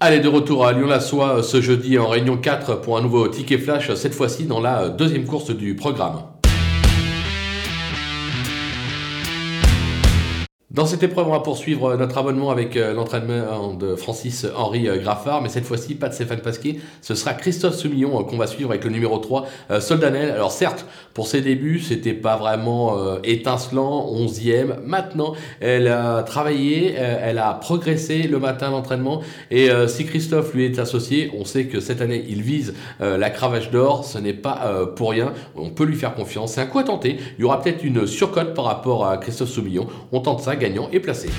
Allez, de retour à Lyon-la-Soie ce jeudi en réunion 4 pour un nouveau ticket flash, cette fois-ci dans la deuxième course du programme. Dans cette épreuve, on va poursuivre notre abonnement avec euh, l'entraînement de Francis-Henri euh, Graffard, mais cette fois-ci, pas de Stéphane Pasquier, ce sera Christophe Soumillon euh, qu'on va suivre avec le numéro 3, Soldanel. Alors certes, pour ses débuts, c'était pas vraiment étincelant, 11e. Maintenant, elle a travaillé, elle a progressé le matin à l'entraînement, et si Christophe lui est associé, on sait que cette année, il vise la cravache d'or, ce n'est pas pour rien, on peut lui faire confiance. C'est un coup à tenter, il y aura peut-être une surcote par rapport à Christophe Soumillon, on tente ça, gagnant et placé.